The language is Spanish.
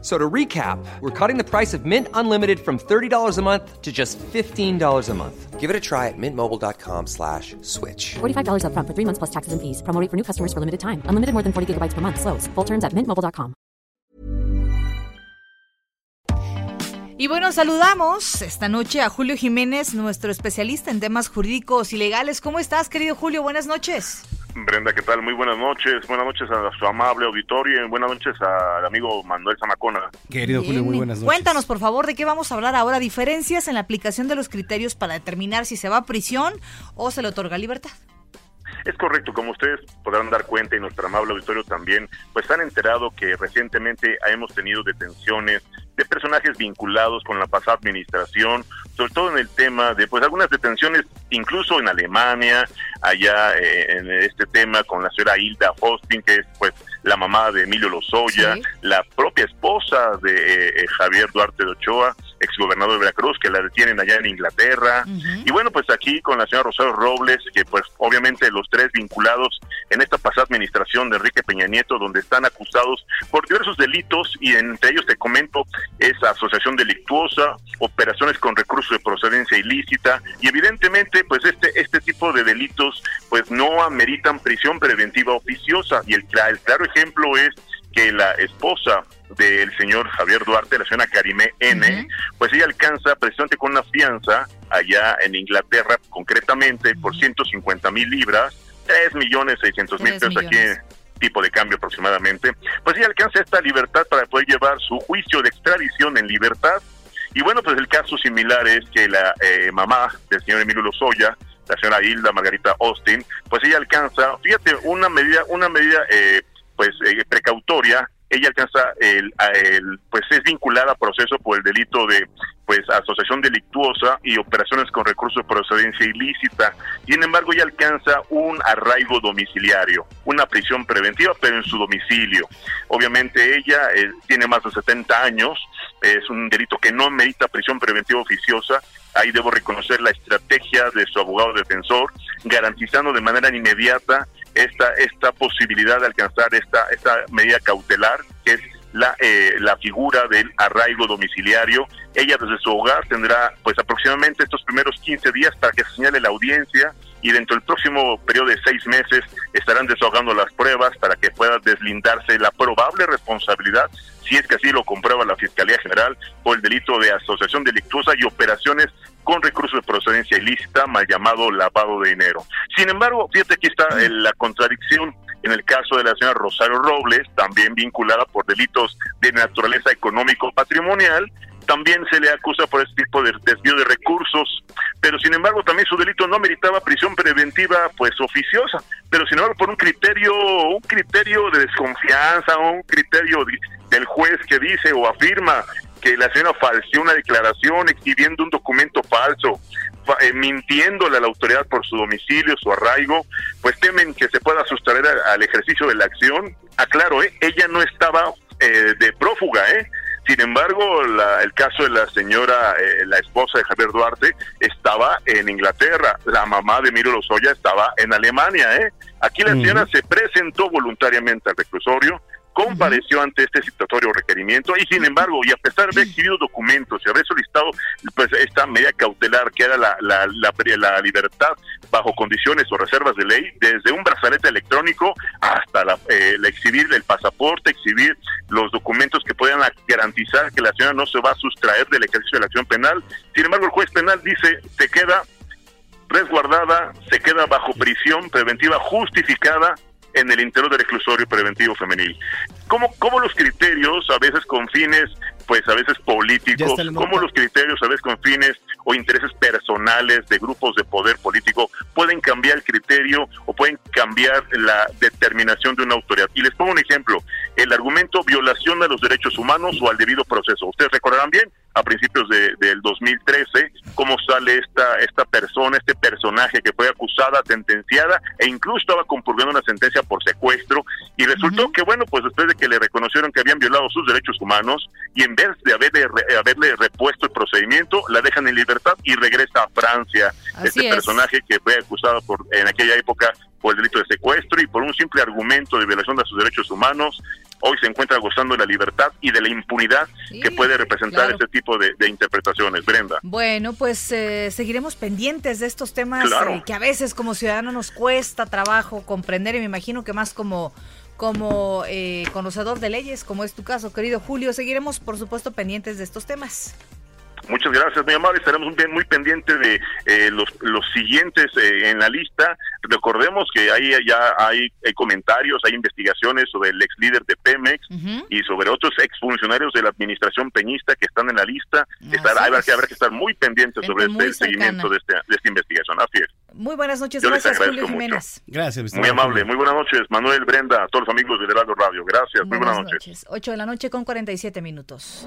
So to recap, we're cutting the price of Mint Unlimited from $30 a month to just $15 a month. Give it a try at mintmobile.com slash switch. $45 upfront for three months plus taxes and fees. Promo rate for new customers for limited time. Unlimited more than 40 gigabytes per month. Slows. Full terms at mintmobile.com. Y bueno, saludamos esta noche a Julio Jiménez, nuestro especialista en temas jurídicos y legales. ¿Cómo estás, querido Julio? Buenas noches. Brenda, ¿qué tal? Muy buenas noches. Buenas noches a su amable auditorio y buenas noches al amigo Manuel Zamacona. Querido Julio, muy buenas noches. Cuéntanos, por favor, de qué vamos a hablar ahora. Diferencias en la aplicación de los criterios para determinar si se va a prisión o se le otorga libertad. Es correcto, como ustedes podrán dar cuenta y nuestro amable auditorio también, pues han enterado que recientemente hemos tenido detenciones de personajes vinculados con la pasada administración, sobre todo en el tema de pues algunas detenciones incluso en Alemania, allá eh, en este tema con la señora Hilda Hosting, que es pues la mamá de Emilio Lozoya, la propia esposa de eh, Javier Duarte de Ochoa, exgobernador de Veracruz, que la detienen allá en Inglaterra. Y bueno, pues aquí con la señora Rosario Robles, que pues obviamente los tres vinculados en esta pasada administración de Enrique Peña Nieto, donde están acusados por diversos delitos y entre ellos te comento es asociación delictuosa, operaciones con recursos de procedencia ilícita y evidentemente pues este este tipo de delitos pues no ameritan prisión preventiva oficiosa y el, el claro ejemplo es que la esposa del señor Javier Duarte, la señora Karime N, pues ella alcanza precisamente con una fianza allá en Inglaterra, concretamente por 150 mil libras, 3 millones 600 mil pesos aquí tipo de cambio aproximadamente, pues ella alcanza esta libertad para poder llevar su juicio de extradición en libertad. Y bueno, pues el caso similar es que la eh, mamá del señor Emilio Lozoya, la señora Hilda Margarita Austin, pues ella alcanza, fíjate, una medida, una medida eh, pues eh, ella alcanza el, el, pues es vinculada a proceso por el delito de pues asociación delictuosa y operaciones con recursos de procedencia ilícita. Sin embargo, ella alcanza un arraigo domiciliario, una prisión preventiva, pero en su domicilio. Obviamente ella eh, tiene más de 70 años, es un delito que no medita prisión preventiva oficiosa. Ahí debo reconocer la estrategia de su abogado defensor, garantizando de manera inmediata esta, esta posibilidad de alcanzar esta, esta medida cautelar, que es la, eh, la figura del arraigo domiciliario. Ella desde su hogar tendrá pues aproximadamente estos primeros 15 días para que se señale la audiencia y dentro del próximo periodo de seis meses estarán desahogando las pruebas para que pueda deslindarse la probable responsabilidad, si es que así lo comprueba la Fiscalía General, por el delito de asociación delictuosa y operaciones con recursos de procedencia ilícita, mal llamado lavado de dinero. Sin embargo, fíjate aquí está la contradicción en el caso de la señora Rosario Robles, también vinculada por delitos de naturaleza económico-patrimonial, también se le acusa por este tipo de desvío de recursos, pero sin embargo también su delito no meritaba prisión preventiva pues oficiosa, pero sin embargo por un criterio, un criterio de desconfianza, un criterio del juez que dice o afirma que la señora falseó una declaración exhibiendo un documento falso, eh, mintiéndole a la autoridad por su domicilio, su arraigo, pues temen que se pueda sustraer al ejercicio de la acción. Aclaro, ¿eh? ella no estaba eh, de prófuga, ¿eh? Sin embargo, el caso de la señora, eh, la esposa de Javier Duarte, estaba en Inglaterra. La mamá de Miro Lozoya estaba en Alemania. ¿eh? Aquí la señora se presentó voluntariamente al reclusorio, compareció ante este situatorio requerimiento y sin embargo, y a pesar de haber exhibido documentos y haber solicitado pues esta medida cautelar que era la, la, la, libertad bajo condiciones o reservas de ley, desde un brazalete electrónico hasta la, eh, exhibir el pasaporte, exhibir los documentos que puedan garantizar que la señora no se va a sustraer del ejercicio de la acción penal. Sin embargo, el juez penal dice, se queda resguardada, se queda bajo prisión preventiva justificada en el interior del reclusorio preventivo femenil. ¿Cómo, cómo los criterios, a veces con fines, pues a veces políticos, cómo los criterios, a veces con fines o intereses personales de grupos de poder político, pueden cambiar el criterio o pueden cambiar la determinación de una autoridad? Y les pongo un ejemplo, el argumento violación de los derechos humanos o al debido proceso. Ustedes recordarán bien, a principios de, del 2013, cómo sale esta, esta persona, este personaje que fue acusada, sentenciada e incluso estaba compurgando una sentencia por secuestro y resultó que, bueno, pues después de que le reconocieron que había violado sus derechos humanos y en vez de haberle, haberle repuesto el procedimiento, la dejan en libertad y regresa a Francia. este personaje que fue acusado por en aquella época simple argumento de violación de sus derechos humanos, hoy se encuentra gozando de la libertad y de la impunidad que puede representar este tipo de, interpretaciones, Brenda. Bueno, pues eh, seguiremos pendientes de estos temas eh, que a veces como ciudadanos nos cuesta trabajo comprender y me imagino que más como como eh, conocedor de leyes, como es tu caso, querido Julio, seguiremos por supuesto pendientes de estos temas. Muchas gracias, mi amable. Estaremos muy pendientes de eh, los, los siguientes eh, en la lista. Recordemos que ahí ya hay, comentarios, hay investigaciones sobre el ex líder de Pemex y sobre otros exfuncionarios de la administración peñista que están en la lista. Estará, habrá, que, habrá que estar muy pendientes sobre este seguimiento de, este, de, esta investigación. Así es. Muy buenas noches, gracias, Julio Jiménez. Gracias, Muy amable, muy buenas noches, Manuel, Brenda, a todos los amigos de Heraldo Radio. Gracias, muy buenas noches. noches. 8 de la noche con 47 minutos.